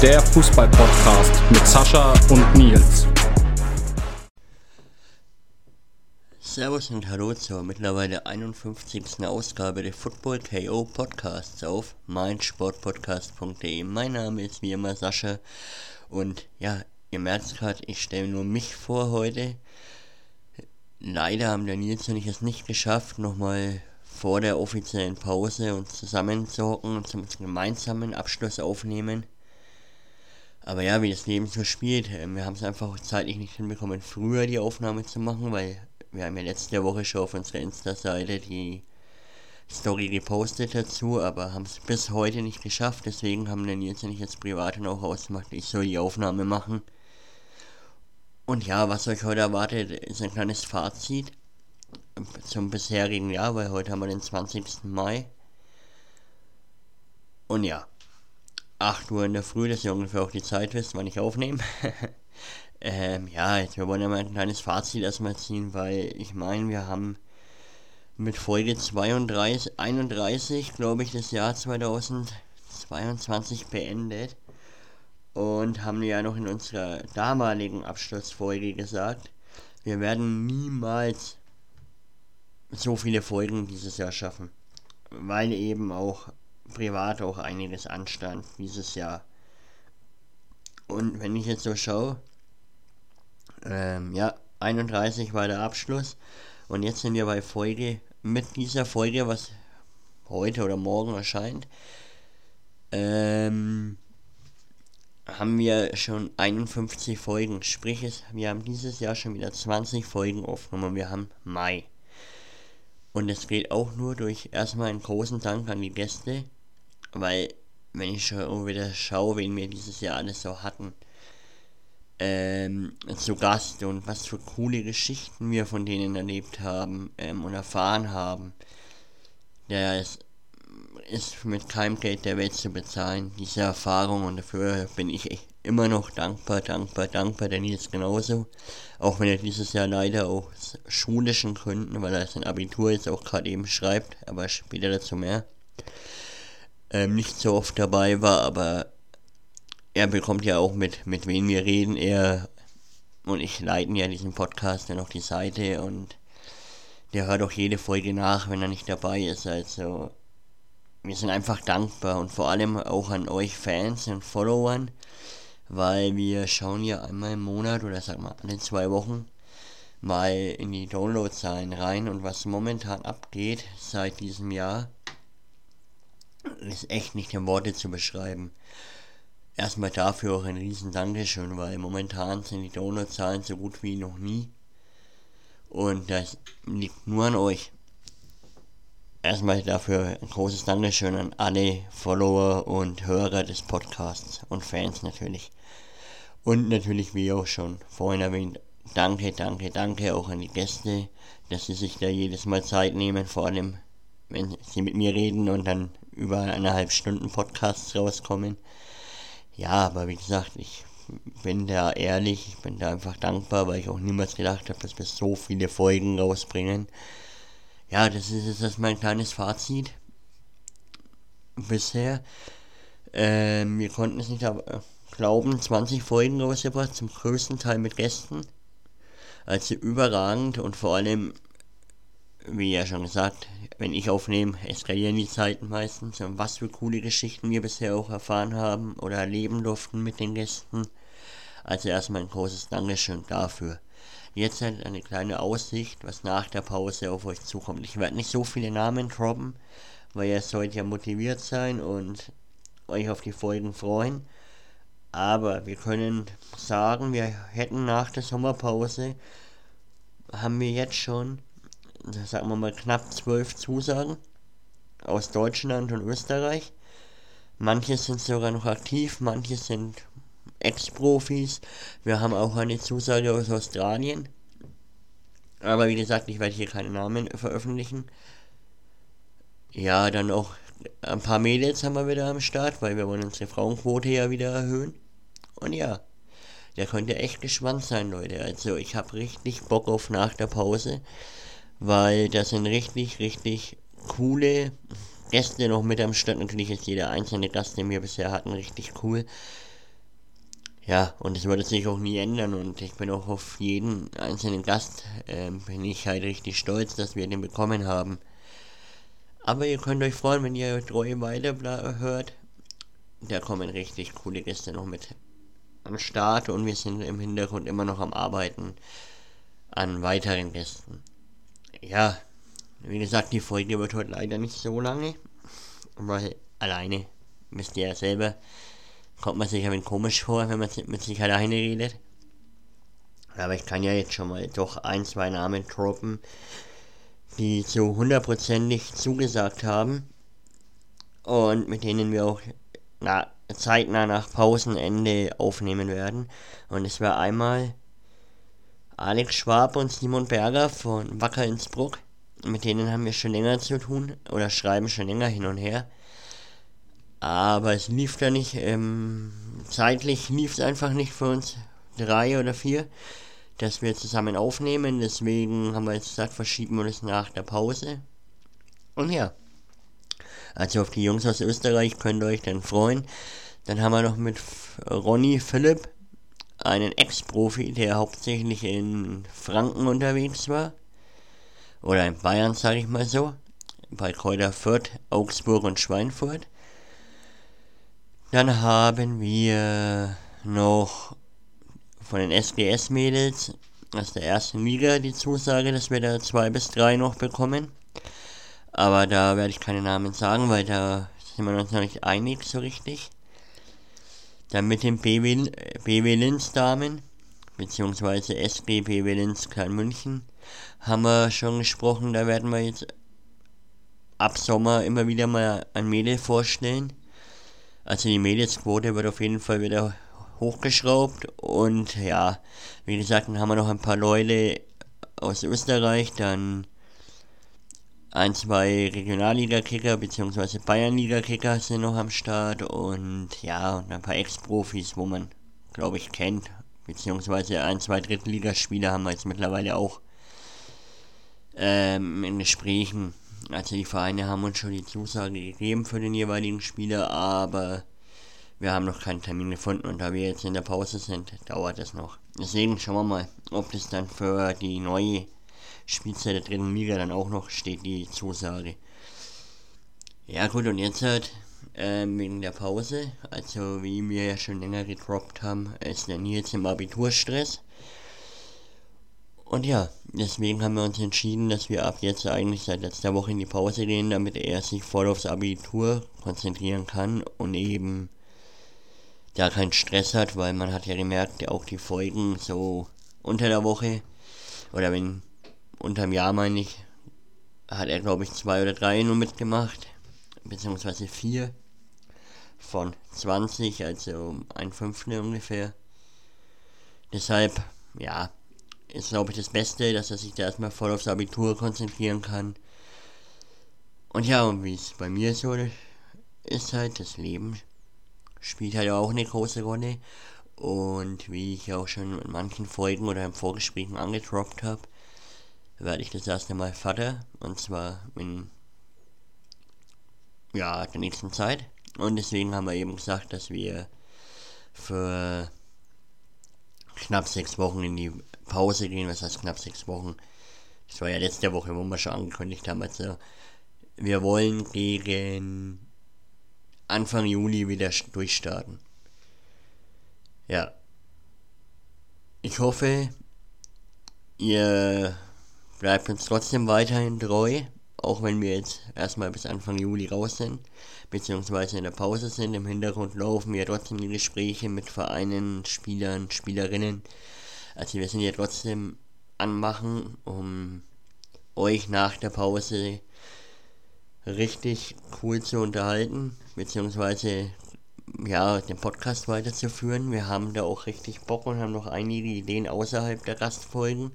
Der Fußball-Podcast mit Sascha und Nils. Servus und Hallo zur mittlerweile 51. Ausgabe der Football KO Podcasts auf meinsportpodcast.de. Mein Name ist wie immer Sascha und ja, ihr merkt gerade, ich stelle nur mich vor heute. Leider haben der Nils und ich es nicht geschafft, nochmal vor der offiziellen Pause uns zusammenzuhocken und zum gemeinsamen Abschluss aufnehmen. Aber ja, wie das Leben so spielt, äh, wir haben es einfach zeitlich nicht hinbekommen, früher die Aufnahme zu machen, weil wir haben ja letzte Woche schon auf unserer Insta-Seite die Story gepostet dazu, aber haben es bis heute nicht geschafft. Deswegen haben dann jetzt nicht jetzt privat auch ausgemacht, ich soll die Aufnahme machen. Und ja, was euch heute erwartet, ist ein kleines Fazit zum bisherigen Jahr, weil heute haben wir den 20. Mai. Und ja, 8 Uhr in der Früh, dass ihr ungefähr auch die Zeit wisst, wann ich aufnehme. ähm, ja, jetzt, wir wollen ja mal ein kleines Fazit erstmal ziehen, weil ich meine, wir haben mit Folge 32, 31, glaube ich, das Jahr 2022 beendet. Und haben ja noch in unserer damaligen Abschlussfolge gesagt, wir werden niemals so viele Folgen dieses Jahr schaffen. Weil eben auch privat auch einiges anstand dieses Jahr. Und wenn ich jetzt so schaue, ähm, ja, 31 war der Abschluss. Und jetzt sind wir bei Folge, mit dieser Folge, was heute oder morgen erscheint, ähm, haben wir schon 51 Folgen. Sprich, es, wir haben dieses Jahr schon wieder 20 Folgen aufgenommen. Wir haben Mai. Und es geht auch nur durch erstmal einen großen Dank an die Gäste, weil wenn ich schon wieder schaue, wen wir dieses Jahr alles so hatten, ähm, zu Gast und was für coole Geschichten wir von denen erlebt haben ähm, und erfahren haben, der ist, ist mit keinem Geld der Welt zu bezahlen, diese Erfahrung und dafür bin ich echt immer noch dankbar, dankbar, dankbar, der Nils genauso. Auch wenn er dieses Jahr leider aus schulischen Gründen, weil er sein Abitur jetzt auch gerade eben schreibt, aber später dazu mehr, ähm, nicht so oft dabei war, aber er bekommt ja auch mit, mit wem wir reden. Er und ich leiten ja diesen Podcast dann auf die Seite und der hört auch jede Folge nach, wenn er nicht dabei ist. Also wir sind einfach dankbar und vor allem auch an euch Fans und Followern, weil wir schauen ja einmal im Monat oder sag mal alle zwei Wochen mal in die Downloadzahlen rein und was momentan abgeht seit diesem Jahr ist echt nicht in Worte zu beschreiben. Erstmal dafür auch ein riesen Dankeschön, weil momentan sind die Downloadzahlen so gut wie noch nie. Und das liegt nur an euch. Erstmal dafür ein großes Dankeschön an alle Follower und Hörer des Podcasts und Fans natürlich. Und natürlich, wie auch schon vorhin erwähnt, danke, danke, danke auch an die Gäste, dass sie sich da jedes Mal Zeit nehmen, vor allem wenn sie mit mir reden und dann über eineinhalb Stunden Podcasts rauskommen. Ja, aber wie gesagt, ich bin da ehrlich, ich bin da einfach dankbar, weil ich auch niemals gedacht habe, dass wir so viele Folgen rausbringen. Ja, das ist jetzt erstmal ein kleines Fazit. Bisher. Ähm, wir konnten es nicht aber glauben, 20 Folgen rausgebracht, zum größten Teil mit Gästen. Also überragend und vor allem, wie ja schon gesagt, wenn ich aufnehme, eskalieren die Zeiten meistens. Und was für coole Geschichten wir bisher auch erfahren haben oder erleben durften mit den Gästen. Also erstmal ein großes Dankeschön dafür. Jetzt halt eine kleine Aussicht, was nach der Pause auf euch zukommt. Ich werde nicht so viele Namen droppen, weil ihr sollt ja motiviert sein und euch auf die Folgen freuen. Aber wir können sagen, wir hätten nach der Sommerpause, haben wir jetzt schon, sagen wir mal, knapp zwölf Zusagen aus Deutschland und Österreich. Manche sind sogar noch aktiv, manche sind Ex-Profis. Wir haben auch eine Zusage aus Australien. Aber wie gesagt, ich werde hier keine Namen veröffentlichen. Ja, dann auch ein paar Mädels haben wir wieder am Start, weil wir wollen unsere Frauenquote ja wieder erhöhen. Und ja, der könnte echt gespannt sein, Leute. Also ich habe richtig Bock auf nach der Pause, weil das sind richtig, richtig coole Gäste noch mit am Start. Natürlich ist jeder einzelne Gast, den wir bisher hatten, richtig cool. Ja, und es würde sich auch nie ändern und ich bin auch auf jeden einzelnen Gast, äh, bin ich halt richtig stolz, dass wir den bekommen haben. Aber ihr könnt euch freuen, wenn ihr treu weiter hört. Da kommen richtig coole Gäste noch mit am Start und wir sind im Hintergrund immer noch am Arbeiten an weiteren Gästen. Ja, wie gesagt, die Folge wird heute leider nicht so lange, weil alleine wisst ihr ja selber, kommt man sich ein wenig komisch vor, wenn man mit sich alleine redet. Aber ich kann ja jetzt schon mal doch ein, zwei Namen droppen, die so hundertprozentig zugesagt haben und mit denen wir auch na, zeitnah nach Pausenende aufnehmen werden. Und es war einmal Alex Schwab und Simon Berger von Wacker Innsbruck. Mit denen haben wir schon länger zu tun oder schreiben schon länger hin und her. Aber es lief da nicht, ähm, zeitlich lief es einfach nicht für uns drei oder vier, dass wir zusammen aufnehmen. Deswegen haben wir jetzt gesagt, verschieben wir das nach der Pause. Und ja, also auf die Jungs aus Österreich könnt ihr euch dann freuen. Dann haben wir noch mit Ronny Philipp, einen Ex-Profi, der hauptsächlich in Franken unterwegs war. Oder in Bayern, sage ich mal so. Bei Kräuter Fürth, Augsburg und Schweinfurt. Dann haben wir noch von den SGS-Mädels aus der ersten Liga die Zusage, dass wir da zwei bis drei noch bekommen. Aber da werde ich keine Namen sagen, weil da sind wir uns noch nicht einig so richtig. Dann mit den BW, Linz Damen, beziehungsweise SG BW Linz Klein München, haben wir schon gesprochen. Da werden wir jetzt ab Sommer immer wieder mal ein Mädel vorstellen. Also die Mädelsquote wird auf jeden Fall wieder hochgeschraubt und ja, wie gesagt, dann haben wir noch ein paar Leute aus Österreich, dann ein, zwei Regionalliga-Kicker bzw. Bayernliga-Kicker sind noch am Start und ja, und ein paar Ex-Profis, wo man, glaube ich, kennt, beziehungsweise ein, zwei Drittligaspieler haben wir jetzt mittlerweile auch ähm, in Gesprächen. Also die Vereine haben uns schon die Zusage gegeben für den jeweiligen Spieler, aber wir haben noch keinen Termin gefunden und da wir jetzt in der Pause sind, dauert es noch. Deswegen schauen wir mal, ob das dann für die neue Spielzeit der dritten Liga dann auch noch steht, die Zusage. Ja gut, und jetzt halt ähm, wegen der Pause, also wie wir ja schon länger gedroppt haben, ist der Nils im Abiturstress. Und ja, deswegen haben wir uns entschieden, dass wir ab jetzt eigentlich seit letzter Woche in die Pause gehen, damit er sich voll aufs Abitur konzentrieren kann und eben da keinen Stress hat, weil man hat ja gemerkt, auch die Folgen so unter der Woche oder wenn unterm Jahr meine ich, hat er glaube ich zwei oder drei nur mitgemacht, beziehungsweise vier von 20, also ein Fünftel ungefähr. Deshalb, ja, ist, glaube ich, das Beste, dass er sich da erstmal voll aufs Abitur konzentrieren kann. Und ja, und wie es bei mir so ist halt, das Leben spielt halt auch eine große Rolle. Und wie ich auch schon in manchen Folgen oder im Vorgespräch angedroppt habe, werde ich das erste Mal Vater. Und zwar in ja, der nächsten Zeit. Und deswegen haben wir eben gesagt, dass wir für knapp sechs Wochen in die Pause gehen, was heißt knapp sechs Wochen. Das war ja letzte Woche, wo wir schon angekündigt haben. Also, wir wollen gegen Anfang Juli wieder durchstarten. Ja. Ich hoffe, ihr bleibt uns trotzdem weiterhin treu, auch wenn wir jetzt erstmal bis Anfang Juli raus sind, beziehungsweise in der Pause sind. Im Hintergrund laufen ja trotzdem die Gespräche mit Vereinen, Spielern, Spielerinnen, also wir sind ja trotzdem anmachen, um euch nach der Pause richtig cool zu unterhalten, beziehungsweise ja, den Podcast weiterzuführen. Wir haben da auch richtig Bock und haben noch einige Ideen außerhalb der Gastfolgen.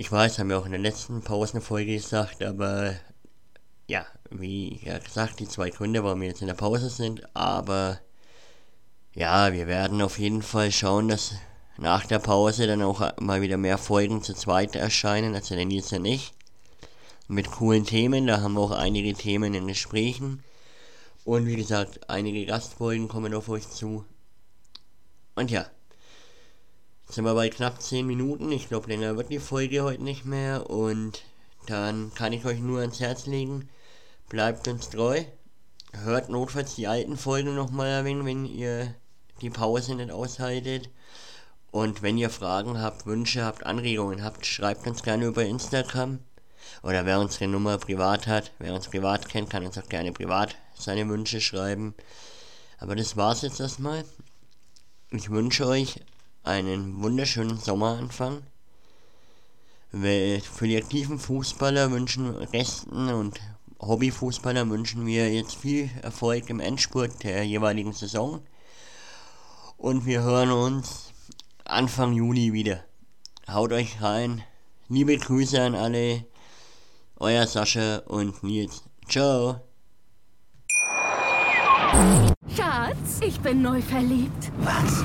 Ich weiß, haben wir auch in der letzten Pausenfolge gesagt, aber ja, wie gesagt, die zwei Gründe, warum wir jetzt in der Pause sind, aber ja, wir werden auf jeden Fall schauen, dass nach der Pause dann auch mal wieder mehr Folgen zu zweit erscheinen, also der Nils und ich. mit coolen Themen. Da haben wir auch einige Themen in Gesprächen. Und wie gesagt, einige Gastfolgen kommen auf euch zu. Und ja, sind wir bei knapp 10 Minuten. Ich glaube, länger wird die Folge heute nicht mehr. Und dann kann ich euch nur ans Herz legen. Bleibt uns treu. Hört notfalls die alten Folgen nochmal erwähnen, wenn ihr die Pause nicht aushaltet. Und wenn ihr Fragen habt, Wünsche habt, Anregungen habt, schreibt uns gerne über Instagram. Oder wer unsere Nummer privat hat, wer uns privat kennt, kann uns auch gerne privat seine Wünsche schreiben. Aber das war's jetzt erstmal. Ich wünsche euch einen wunderschönen Sommeranfang. Für die aktiven Fußballer wünschen Resten und Hobbyfußballer wünschen wir jetzt viel Erfolg im Endspurt der jeweiligen Saison. Und wir hören uns Anfang Juli wieder. Haut euch rein. Liebe Grüße an alle. Euer Sascha und Nils. Ciao. Schatz, ich bin neu verliebt. Was?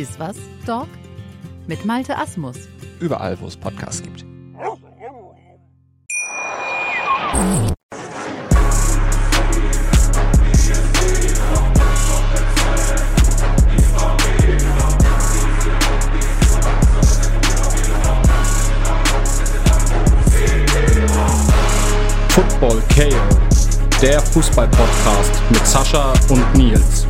Iswas Dog mit Malte Asmus. Überall, wo es Podcasts gibt. Football KO, der Fußball-Podcast mit Sascha und Nils.